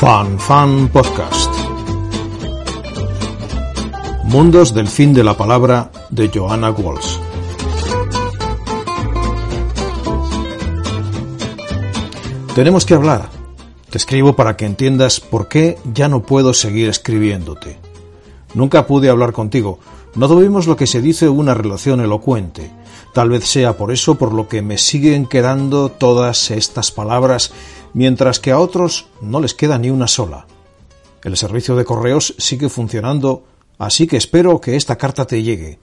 Fan Fan Podcast. Mundos del fin de la palabra de Joanna Walsh. Tenemos que hablar. Te escribo para que entiendas por qué ya no puedo seguir escribiéndote. Nunca pude hablar contigo. No tuvimos lo que se dice una relación elocuente. Tal vez sea por eso por lo que me siguen quedando todas estas palabras, mientras que a otros no les queda ni una sola. El servicio de correos sigue funcionando, así que espero que esta carta te llegue.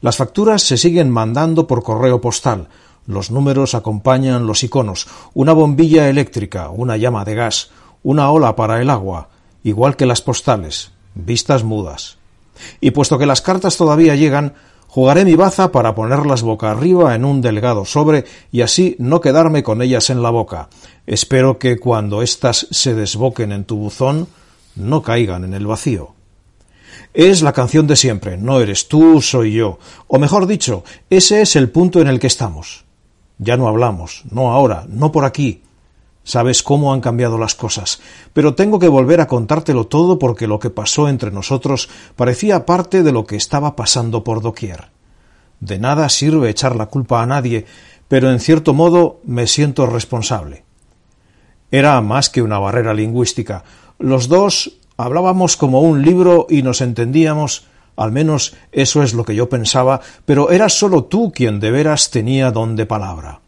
Las facturas se siguen mandando por correo postal, los números acompañan los iconos, una bombilla eléctrica, una llama de gas, una ola para el agua, igual que las postales, vistas mudas. Y puesto que las cartas todavía llegan, jugaré mi baza para ponerlas boca arriba en un delgado sobre y así no quedarme con ellas en la boca. Espero que cuando éstas se desboquen en tu buzón no caigan en el vacío. Es la canción de siempre, no eres tú, soy yo. O mejor dicho, ese es el punto en el que estamos. Ya no hablamos, no ahora, no por aquí. Sabes cómo han cambiado las cosas, pero tengo que volver a contártelo todo porque lo que pasó entre nosotros parecía parte de lo que estaba pasando por doquier. De nada sirve echar la culpa a nadie, pero en cierto modo me siento responsable. Era más que una barrera lingüística. Los dos hablábamos como un libro y nos entendíamos, al menos eso es lo que yo pensaba, pero eras solo tú quien de veras tenía don de palabra.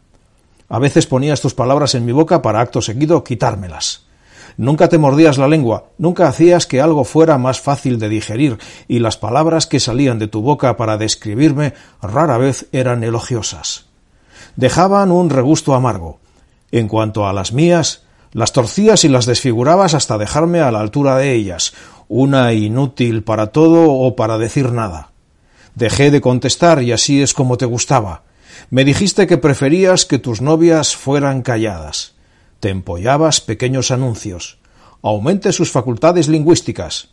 A veces ponías tus palabras en mi boca para acto seguido quitármelas. Nunca te mordías la lengua, nunca hacías que algo fuera más fácil de digerir, y las palabras que salían de tu boca para describirme rara vez eran elogiosas. Dejaban un regusto amargo. En cuanto a las mías, las torcías y las desfigurabas hasta dejarme a la altura de ellas, una inútil para todo o para decir nada. Dejé de contestar y así es como te gustaba. Me dijiste que preferías que tus novias fueran calladas. Te empollabas pequeños anuncios. Aumente sus facultades lingüísticas.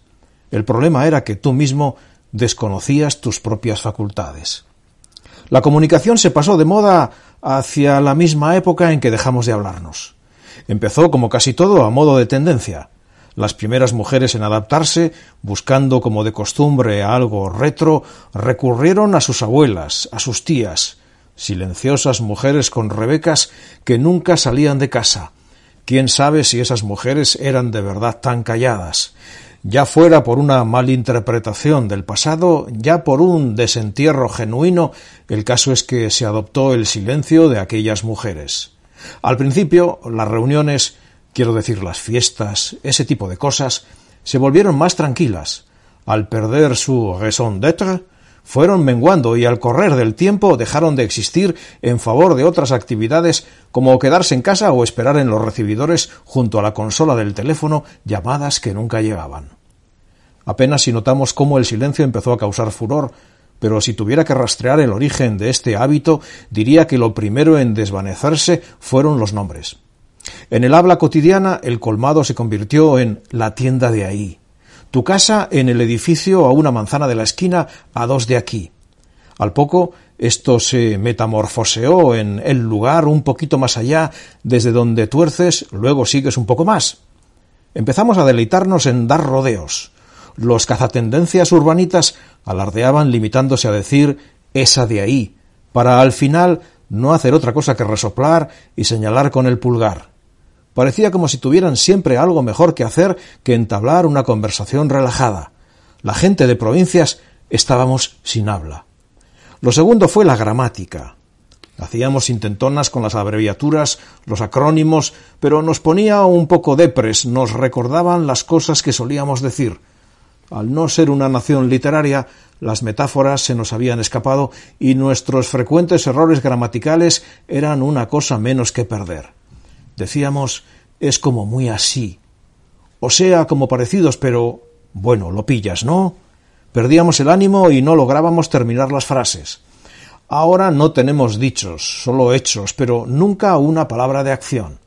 El problema era que tú mismo desconocías tus propias facultades. La comunicación se pasó de moda hacia la misma época en que dejamos de hablarnos. Empezó, como casi todo, a modo de tendencia. Las primeras mujeres en adaptarse, buscando como de costumbre algo retro, recurrieron a sus abuelas, a sus tías, silenciosas mujeres con rebecas que nunca salían de casa. Quién sabe si esas mujeres eran de verdad tan calladas, ya fuera por una malinterpretación del pasado, ya por un desentierro genuino, el caso es que se adoptó el silencio de aquellas mujeres. Al principio, las reuniones, quiero decir las fiestas, ese tipo de cosas, se volvieron más tranquilas. Al perder su raison d'être, fueron menguando y al correr del tiempo dejaron de existir en favor de otras actividades como quedarse en casa o esperar en los recibidores junto a la consola del teléfono llamadas que nunca llegaban. Apenas si notamos cómo el silencio empezó a causar furor, pero si tuviera que rastrear el origen de este hábito, diría que lo primero en desvanecerse fueron los nombres. En el habla cotidiana el colmado se convirtió en la tienda de ahí, tu casa en el edificio a una manzana de la esquina a dos de aquí. Al poco esto se metamorfoseó en el lugar un poquito más allá, desde donde tuerces, luego sigues un poco más. Empezamos a deleitarnos en dar rodeos. Los cazatendencias urbanitas alardeaban limitándose a decir esa de ahí, para al final no hacer otra cosa que resoplar y señalar con el pulgar. Parecía como si tuvieran siempre algo mejor que hacer que entablar una conversación relajada. La gente de provincias estábamos sin habla. Lo segundo fue la gramática. Hacíamos intentonas con las abreviaturas, los acrónimos, pero nos ponía un poco depres, nos recordaban las cosas que solíamos decir. Al no ser una nación literaria, las metáforas se nos habían escapado y nuestros frecuentes errores gramaticales eran una cosa menos que perder. Decíamos, es como muy así. O sea, como parecidos, pero... Bueno, lo pillas, ¿no? Perdíamos el ánimo y no lográbamos terminar las frases. Ahora no tenemos dichos, solo hechos, pero nunca una palabra de acción.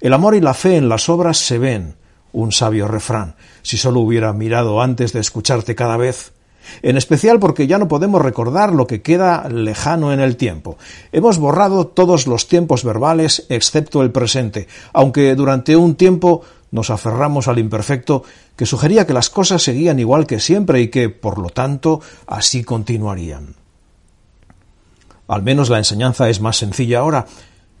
El amor y la fe en las obras se ven, un sabio refrán, si solo hubiera mirado antes de escucharte cada vez. En especial porque ya no podemos recordar lo que queda lejano en el tiempo. Hemos borrado todos los tiempos verbales excepto el presente, aunque durante un tiempo nos aferramos al imperfecto que sugería que las cosas seguían igual que siempre y que, por lo tanto, así continuarían. Al menos la enseñanza es más sencilla ahora,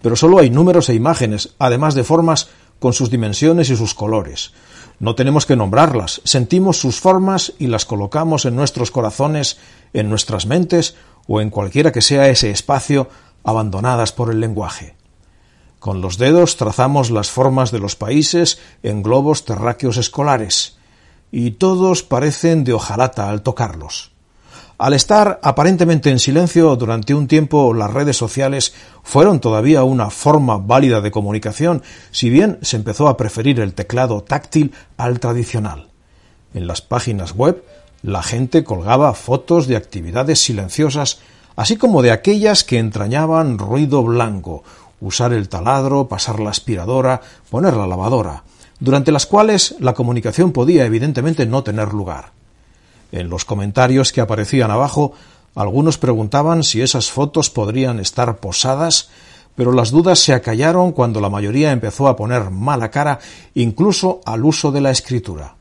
pero solo hay números e imágenes, además de formas con sus dimensiones y sus colores. No tenemos que nombrarlas, sentimos sus formas y las colocamos en nuestros corazones, en nuestras mentes o en cualquiera que sea ese espacio abandonadas por el lenguaje. Con los dedos trazamos las formas de los países en globos terráqueos escolares, y todos parecen de hojalata al tocarlos. Al estar aparentemente en silencio durante un tiempo, las redes sociales fueron todavía una forma válida de comunicación, si bien se empezó a preferir el teclado táctil al tradicional. En las páginas web, la gente colgaba fotos de actividades silenciosas, así como de aquellas que entrañaban ruido blanco, usar el taladro, pasar la aspiradora, poner la lavadora, durante las cuales la comunicación podía evidentemente no tener lugar. En los comentarios que aparecían abajo, algunos preguntaban si esas fotos podrían estar posadas, pero las dudas se acallaron cuando la mayoría empezó a poner mala cara incluso al uso de la escritura.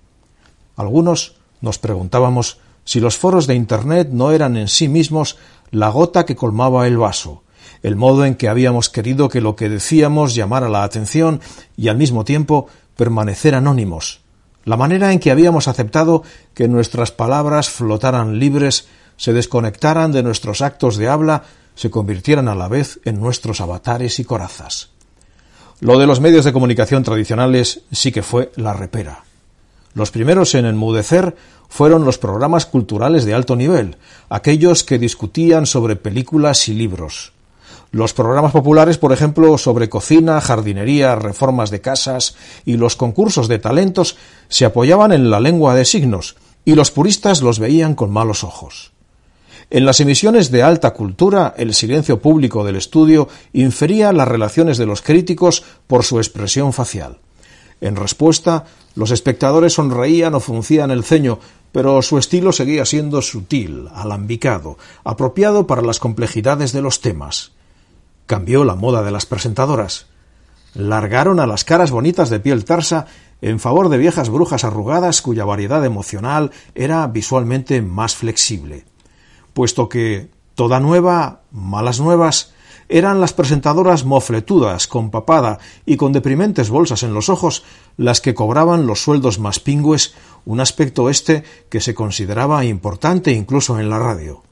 Algunos nos preguntábamos si los foros de Internet no eran en sí mismos la gota que colmaba el vaso, el modo en que habíamos querido que lo que decíamos llamara la atención y al mismo tiempo permanecer anónimos, la manera en que habíamos aceptado que nuestras palabras flotaran libres, se desconectaran de nuestros actos de habla, se convirtieran a la vez en nuestros avatares y corazas. Lo de los medios de comunicación tradicionales sí que fue la repera. Los primeros en enmudecer fueron los programas culturales de alto nivel, aquellos que discutían sobre películas y libros. Los programas populares, por ejemplo, sobre cocina, jardinería, reformas de casas y los concursos de talentos se apoyaban en la lengua de signos, y los puristas los veían con malos ojos. En las emisiones de alta cultura, el silencio público del estudio infería las relaciones de los críticos por su expresión facial. En respuesta, los espectadores sonreían o fruncían el ceño, pero su estilo seguía siendo sutil, alambicado, apropiado para las complejidades de los temas. Cambió la moda de las presentadoras. Largaron a las caras bonitas de piel tarsa en favor de viejas brujas arrugadas cuya variedad emocional era visualmente más flexible. Puesto que toda nueva, malas nuevas, eran las presentadoras mofletudas, con papada y con deprimentes bolsas en los ojos las que cobraban los sueldos más pingües, un aspecto este que se consideraba importante incluso en la radio.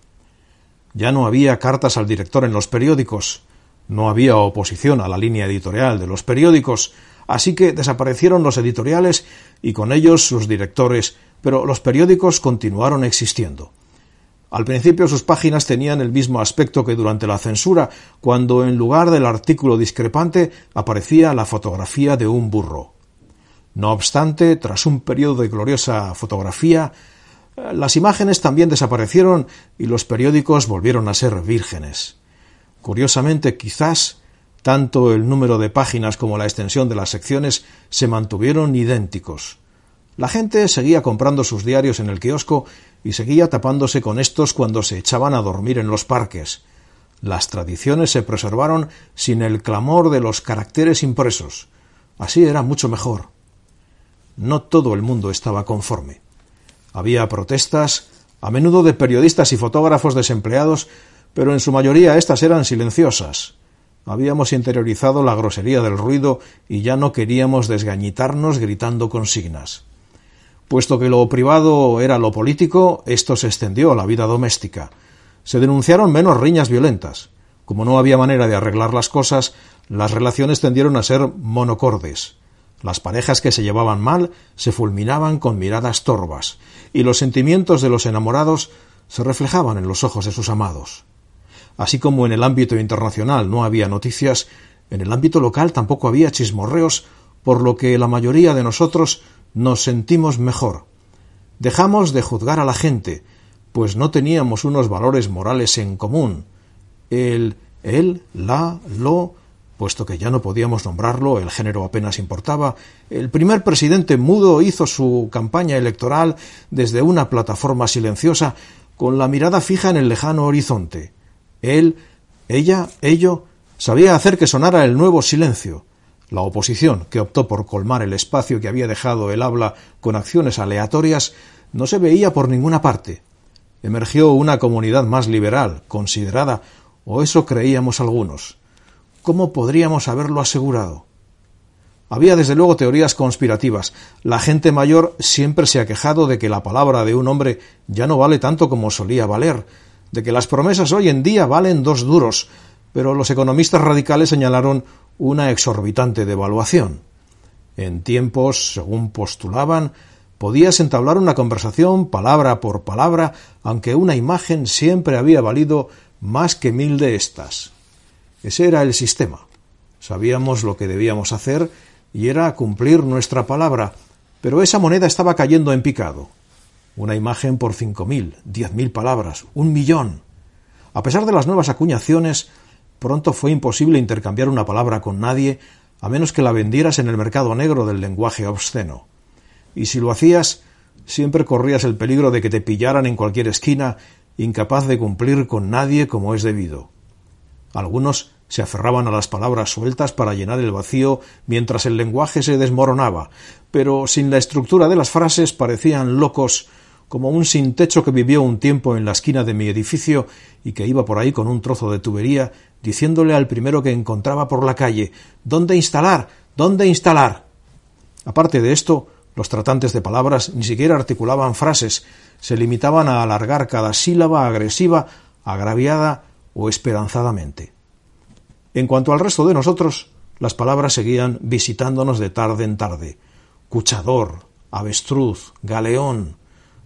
Ya no había cartas al director en los periódicos, no había oposición a la línea editorial de los periódicos, así que desaparecieron los editoriales y con ellos sus directores, pero los periódicos continuaron existiendo. Al principio sus páginas tenían el mismo aspecto que durante la censura, cuando en lugar del artículo discrepante aparecía la fotografía de un burro. No obstante, tras un periodo de gloriosa fotografía, las imágenes también desaparecieron y los periódicos volvieron a ser vírgenes. Curiosamente, quizás tanto el número de páginas como la extensión de las secciones se mantuvieron idénticos. La gente seguía comprando sus diarios en el kiosco y seguía tapándose con estos cuando se echaban a dormir en los parques. Las tradiciones se preservaron sin el clamor de los caracteres impresos. Así era mucho mejor. No todo el mundo estaba conforme. Había protestas, a menudo de periodistas y fotógrafos desempleados pero en su mayoría éstas eran silenciosas. Habíamos interiorizado la grosería del ruido y ya no queríamos desgañitarnos gritando consignas. Puesto que lo privado era lo político, esto se extendió a la vida doméstica. Se denunciaron menos riñas violentas. Como no había manera de arreglar las cosas, las relaciones tendieron a ser monocordes. Las parejas que se llevaban mal se fulminaban con miradas torvas, y los sentimientos de los enamorados se reflejaban en los ojos de sus amados. Así como en el ámbito internacional no había noticias, En el ámbito local tampoco había chismorreos, por lo que la mayoría de nosotros nos sentimos mejor. Dejamos de juzgar a la gente, pues no teníamos unos valores morales en común. El, él, la, lo, puesto que ya no podíamos nombrarlo, el género apenas importaba, el primer presidente mudo hizo su campaña electoral desde una plataforma silenciosa, con la mirada fija en el lejano horizonte. Él, ella, ello, sabía hacer que sonara el nuevo silencio. La oposición, que optó por colmar el espacio que había dejado el habla con acciones aleatorias, no se veía por ninguna parte. Emergió una comunidad más liberal, considerada, o eso creíamos algunos. ¿Cómo podríamos haberlo asegurado? Había desde luego teorías conspirativas. La gente mayor siempre se ha quejado de que la palabra de un hombre ya no vale tanto como solía valer, de que las promesas hoy en día valen dos duros, pero los economistas radicales señalaron una exorbitante devaluación. En tiempos, según postulaban, podías entablar una conversación palabra por palabra, aunque una imagen siempre había valido más que mil de estas. Ese era el sistema. Sabíamos lo que debíamos hacer y era cumplir nuestra palabra, pero esa moneda estaba cayendo en picado. Una imagen por cinco mil, diez mil palabras, un millón. A pesar de las nuevas acuñaciones, Pronto fue imposible intercambiar una palabra con nadie a menos que la vendieras en el mercado negro del lenguaje obsceno. Y si lo hacías, siempre corrías el peligro de que te pillaran en cualquier esquina, incapaz de cumplir con nadie como es debido. Algunos se aferraban a las palabras sueltas para llenar el vacío mientras el lenguaje se desmoronaba, pero sin la estructura de las frases parecían locos como un sin techo que vivió un tiempo en la esquina de mi edificio y que iba por ahí con un trozo de tubería diciéndole al primero que encontraba por la calle ¿Dónde instalar? ¿Dónde instalar? Aparte de esto, los tratantes de palabras ni siquiera articulaban frases, se limitaban a alargar cada sílaba agresiva, agraviada o esperanzadamente. En cuanto al resto de nosotros, las palabras seguían visitándonos de tarde en tarde. Cuchador, avestruz, galeón,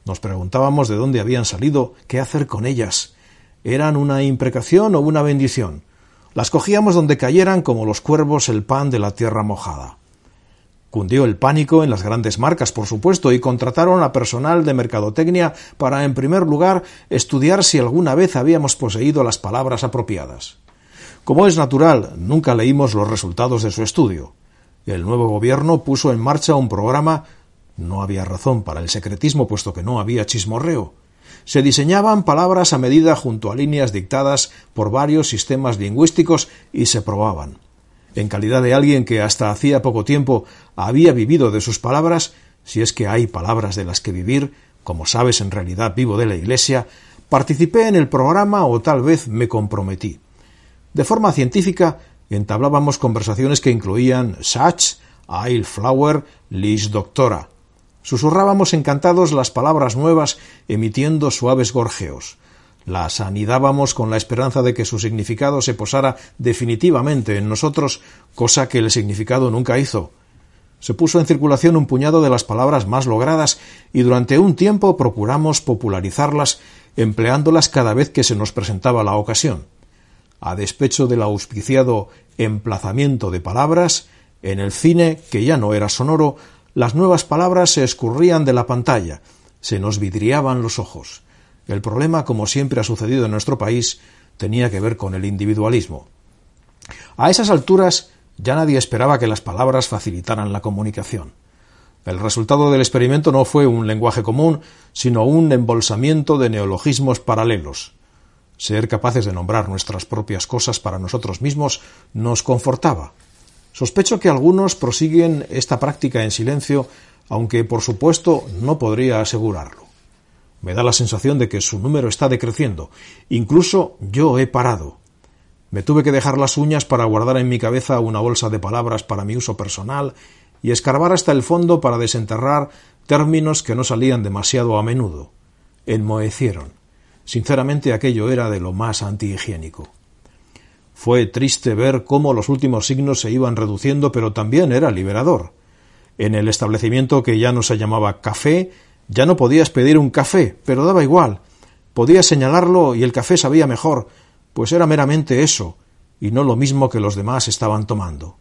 nos preguntábamos de dónde habían salido, qué hacer con ellas. ¿Eran una imprecación o una bendición? Las cogíamos donde cayeran como los cuervos el pan de la tierra mojada. Cundió el pánico en las grandes marcas, por supuesto, y contrataron a personal de mercadotecnia para, en primer lugar, estudiar si alguna vez habíamos poseído las palabras apropiadas. Como es natural, nunca leímos los resultados de su estudio. El nuevo gobierno puso en marcha un programa no había razón para el secretismo, puesto que no había chismorreo. Se diseñaban palabras a medida junto a líneas dictadas por varios sistemas lingüísticos y se probaban. En calidad de alguien que hasta hacía poco tiempo había vivido de sus palabras, si es que hay palabras de las que vivir, como sabes en realidad vivo de la Iglesia, participé en el programa o tal vez me comprometí. De forma científica entablábamos conversaciones que incluían Sach, Ail Flower, Lis Doctora, Susurrábamos encantados las palabras nuevas, emitiendo suaves gorjeos. Las anidábamos con la esperanza de que su significado se posara definitivamente en nosotros, cosa que el significado nunca hizo. Se puso en circulación un puñado de las palabras más logradas y durante un tiempo procuramos popularizarlas, empleándolas cada vez que se nos presentaba la ocasión. A despecho del auspiciado emplazamiento de palabras, en el cine, que ya no era sonoro, las nuevas palabras se escurrían de la pantalla, se nos vidriaban los ojos. El problema, como siempre ha sucedido en nuestro país, tenía que ver con el individualismo. A esas alturas ya nadie esperaba que las palabras facilitaran la comunicación. El resultado del experimento no fue un lenguaje común, sino un embolsamiento de neologismos paralelos. Ser capaces de nombrar nuestras propias cosas para nosotros mismos nos confortaba, Sospecho que algunos prosiguen esta práctica en silencio, aunque por supuesto no podría asegurarlo. Me da la sensación de que su número está decreciendo. Incluso yo he parado. Me tuve que dejar las uñas para guardar en mi cabeza una bolsa de palabras para mi uso personal y escarbar hasta el fondo para desenterrar términos que no salían demasiado a menudo. Enmohecieron. Sinceramente aquello era de lo más antihigiénico. Fue triste ver cómo los últimos signos se iban reduciendo, pero también era liberador. En el establecimiento que ya no se llamaba café, ya no podías pedir un café, pero daba igual. Podías señalarlo y el café sabía mejor, pues era meramente eso, y no lo mismo que los demás estaban tomando.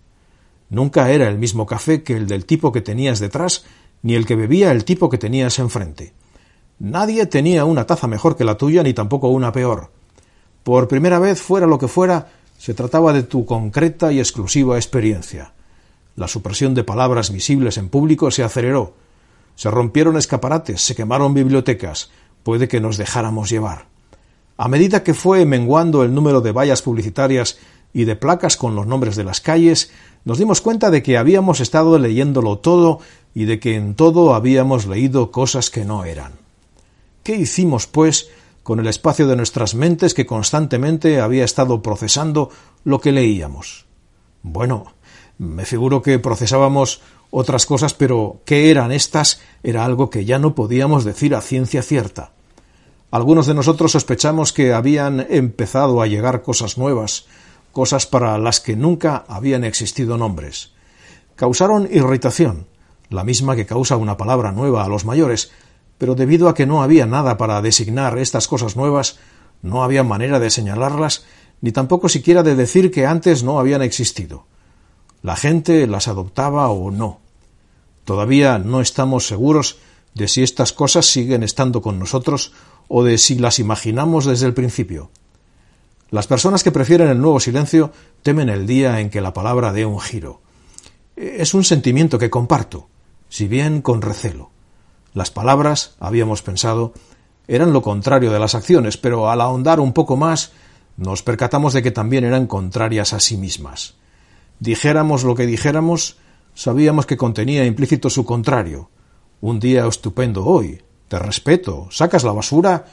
Nunca era el mismo café que el del tipo que tenías detrás, ni el que bebía el tipo que tenías enfrente. Nadie tenía una taza mejor que la tuya, ni tampoco una peor. Por primera vez, fuera lo que fuera, se trataba de tu concreta y exclusiva experiencia. La supresión de palabras visibles en público se aceleró. Se rompieron escaparates, se quemaron bibliotecas. Puede que nos dejáramos llevar. A medida que fue menguando el número de vallas publicitarias y de placas con los nombres de las calles, nos dimos cuenta de que habíamos estado leyéndolo todo y de que en todo habíamos leído cosas que no eran. ¿Qué hicimos, pues, con el espacio de nuestras mentes que constantemente había estado procesando lo que leíamos? Bueno, me figuro que procesábamos otras cosas, pero qué eran estas era algo que ya no podíamos decir a ciencia cierta. Algunos de nosotros sospechamos que habían empezado a llegar cosas nuevas, cosas para las que nunca habían existido nombres. Causaron irritación, la misma que causa una palabra nueva a los mayores, pero debido a que no había nada para designar estas cosas nuevas, no había manera de señalarlas, ni tampoco siquiera de decir que antes no habían existido. La gente las adoptaba o no. Todavía no estamos seguros de si estas cosas siguen estando con nosotros o de si las imaginamos desde el principio. Las personas que prefieren el nuevo silencio temen el día en que la palabra dé un giro. Es un sentimiento que comparto, si bien con recelo. Las palabras, habíamos pensado, eran lo contrario de las acciones, pero al ahondar un poco más nos percatamos de que también eran contrarias a sí mismas. Dijéramos lo que dijéramos, sabíamos que contenía implícito su contrario. Un día estupendo hoy, te respeto, sacas la basura.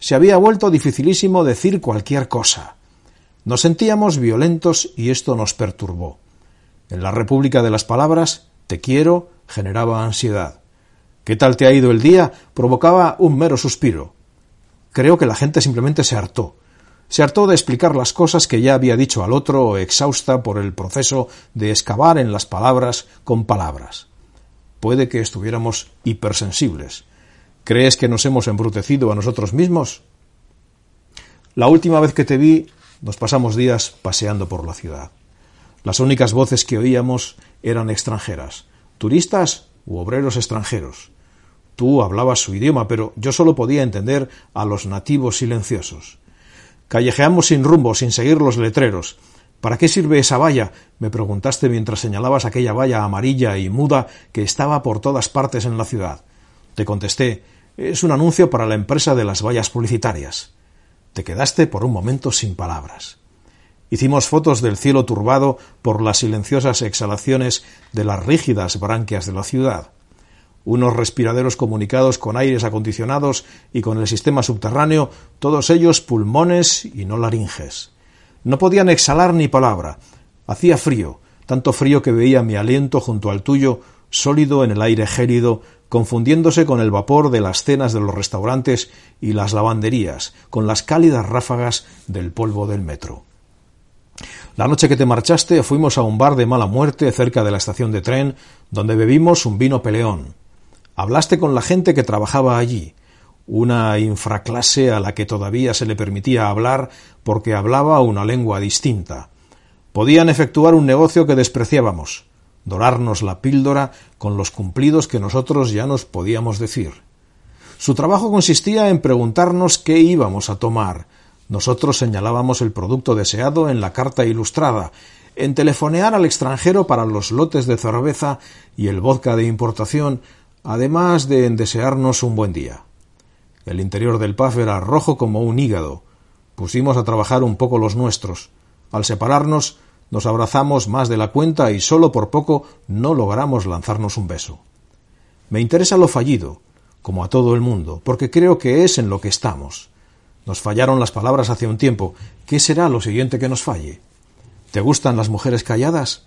Se había vuelto dificilísimo decir cualquier cosa. Nos sentíamos violentos y esto nos perturbó. En la República de las Palabras, te quiero generaba ansiedad. ¿Qué tal te ha ido el día? provocaba un mero suspiro. Creo que la gente simplemente se hartó. Se hartó de explicar las cosas que ya había dicho al otro, exhausta por el proceso de excavar en las palabras con palabras. Puede que estuviéramos hipersensibles. ¿Crees que nos hemos embrutecido a nosotros mismos? La última vez que te vi, nos pasamos días paseando por la ciudad. Las únicas voces que oíamos eran extranjeras, turistas u obreros extranjeros. Tú hablabas su idioma, pero yo solo podía entender a los nativos silenciosos. Callejeamos sin rumbo, sin seguir los letreros. ¿Para qué sirve esa valla? me preguntaste mientras señalabas aquella valla amarilla y muda que estaba por todas partes en la ciudad. Te contesté es un anuncio para la empresa de las vallas publicitarias. Te quedaste por un momento sin palabras. Hicimos fotos del cielo turbado por las silenciosas exhalaciones de las rígidas branquias de la ciudad unos respiraderos comunicados con aires acondicionados y con el sistema subterráneo, todos ellos pulmones y no laringes. No podían exhalar ni palabra. Hacía frío, tanto frío que veía mi aliento junto al tuyo, sólido en el aire gélido, confundiéndose con el vapor de las cenas de los restaurantes y las lavanderías, con las cálidas ráfagas del polvo del metro. La noche que te marchaste fuimos a un bar de mala muerte cerca de la estación de tren, donde bebimos un vino peleón. Hablaste con la gente que trabajaba allí, una infraclase a la que todavía se le permitía hablar porque hablaba una lengua distinta. Podían efectuar un negocio que despreciábamos, dorarnos la píldora con los cumplidos que nosotros ya nos podíamos decir. Su trabajo consistía en preguntarnos qué íbamos a tomar. Nosotros señalábamos el producto deseado en la carta ilustrada, en telefonear al extranjero para los lotes de cerveza y el vodka de importación además de en desearnos un buen día. El interior del paf era rojo como un hígado. Pusimos a trabajar un poco los nuestros. Al separarnos, nos abrazamos más de la cuenta y solo por poco no logramos lanzarnos un beso. Me interesa lo fallido, como a todo el mundo, porque creo que es en lo que estamos. Nos fallaron las palabras hace un tiempo. ¿Qué será lo siguiente que nos falle? ¿Te gustan las mujeres calladas?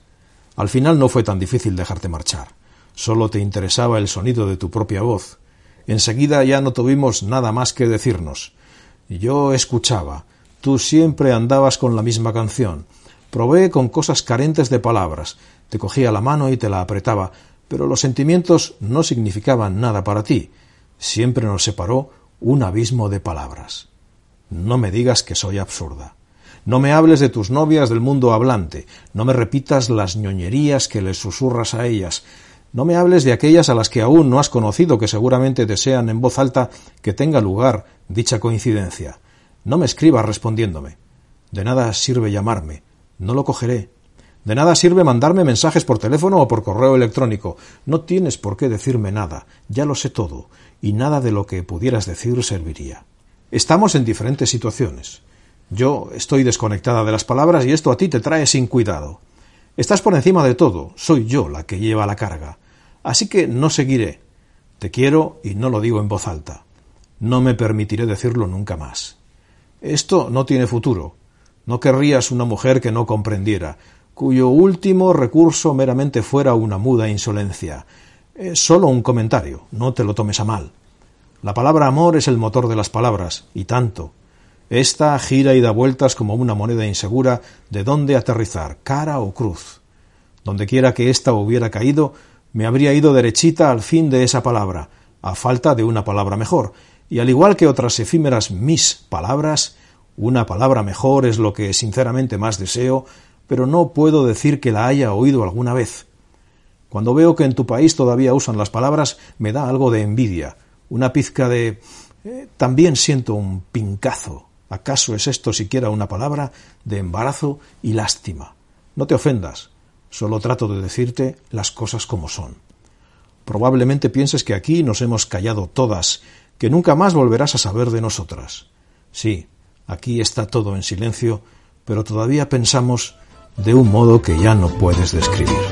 Al final no fue tan difícil dejarte marchar. Solo te interesaba el sonido de tu propia voz. Enseguida ya no tuvimos nada más que decirnos. Yo escuchaba. Tú siempre andabas con la misma canción. Probé con cosas carentes de palabras. Te cogía la mano y te la apretaba, pero los sentimientos no significaban nada para ti. Siempre nos separó un abismo de palabras. No me digas que soy absurda. No me hables de tus novias del mundo hablante. No me repitas las ñoñerías que les susurras a ellas. No me hables de aquellas a las que aún no has conocido, que seguramente desean en voz alta que tenga lugar dicha coincidencia. No me escribas respondiéndome. De nada sirve llamarme. No lo cogeré. De nada sirve mandarme mensajes por teléfono o por correo electrónico. No tienes por qué decirme nada. Ya lo sé todo. Y nada de lo que pudieras decir serviría. Estamos en diferentes situaciones. Yo estoy desconectada de las palabras y esto a ti te trae sin cuidado. Estás por encima de todo. Soy yo la que lleva la carga. Así que no seguiré. Te quiero y no lo digo en voz alta. No me permitiré decirlo nunca más. Esto no tiene futuro. No querrías una mujer que no comprendiera, cuyo último recurso meramente fuera una muda insolencia. Es solo un comentario, no te lo tomes a mal. La palabra amor es el motor de las palabras, y tanto. Esta gira y da vueltas como una moneda insegura de dónde aterrizar, cara o cruz. Donde quiera que ésta hubiera caído, me habría ido derechita al fin de esa palabra, a falta de una palabra mejor, y al igual que otras efímeras mis palabras, una palabra mejor es lo que sinceramente más deseo, pero no puedo decir que la haya oído alguna vez. Cuando veo que en tu país todavía usan las palabras, me da algo de envidia, una pizca de... Eh, también siento un pincazo. ¿Acaso es esto siquiera una palabra de embarazo y lástima? No te ofendas, Solo trato de decirte las cosas como son. Probablemente pienses que aquí nos hemos callado todas, que nunca más volverás a saber de nosotras. Sí, aquí está todo en silencio, pero todavía pensamos de un modo que ya no puedes describir.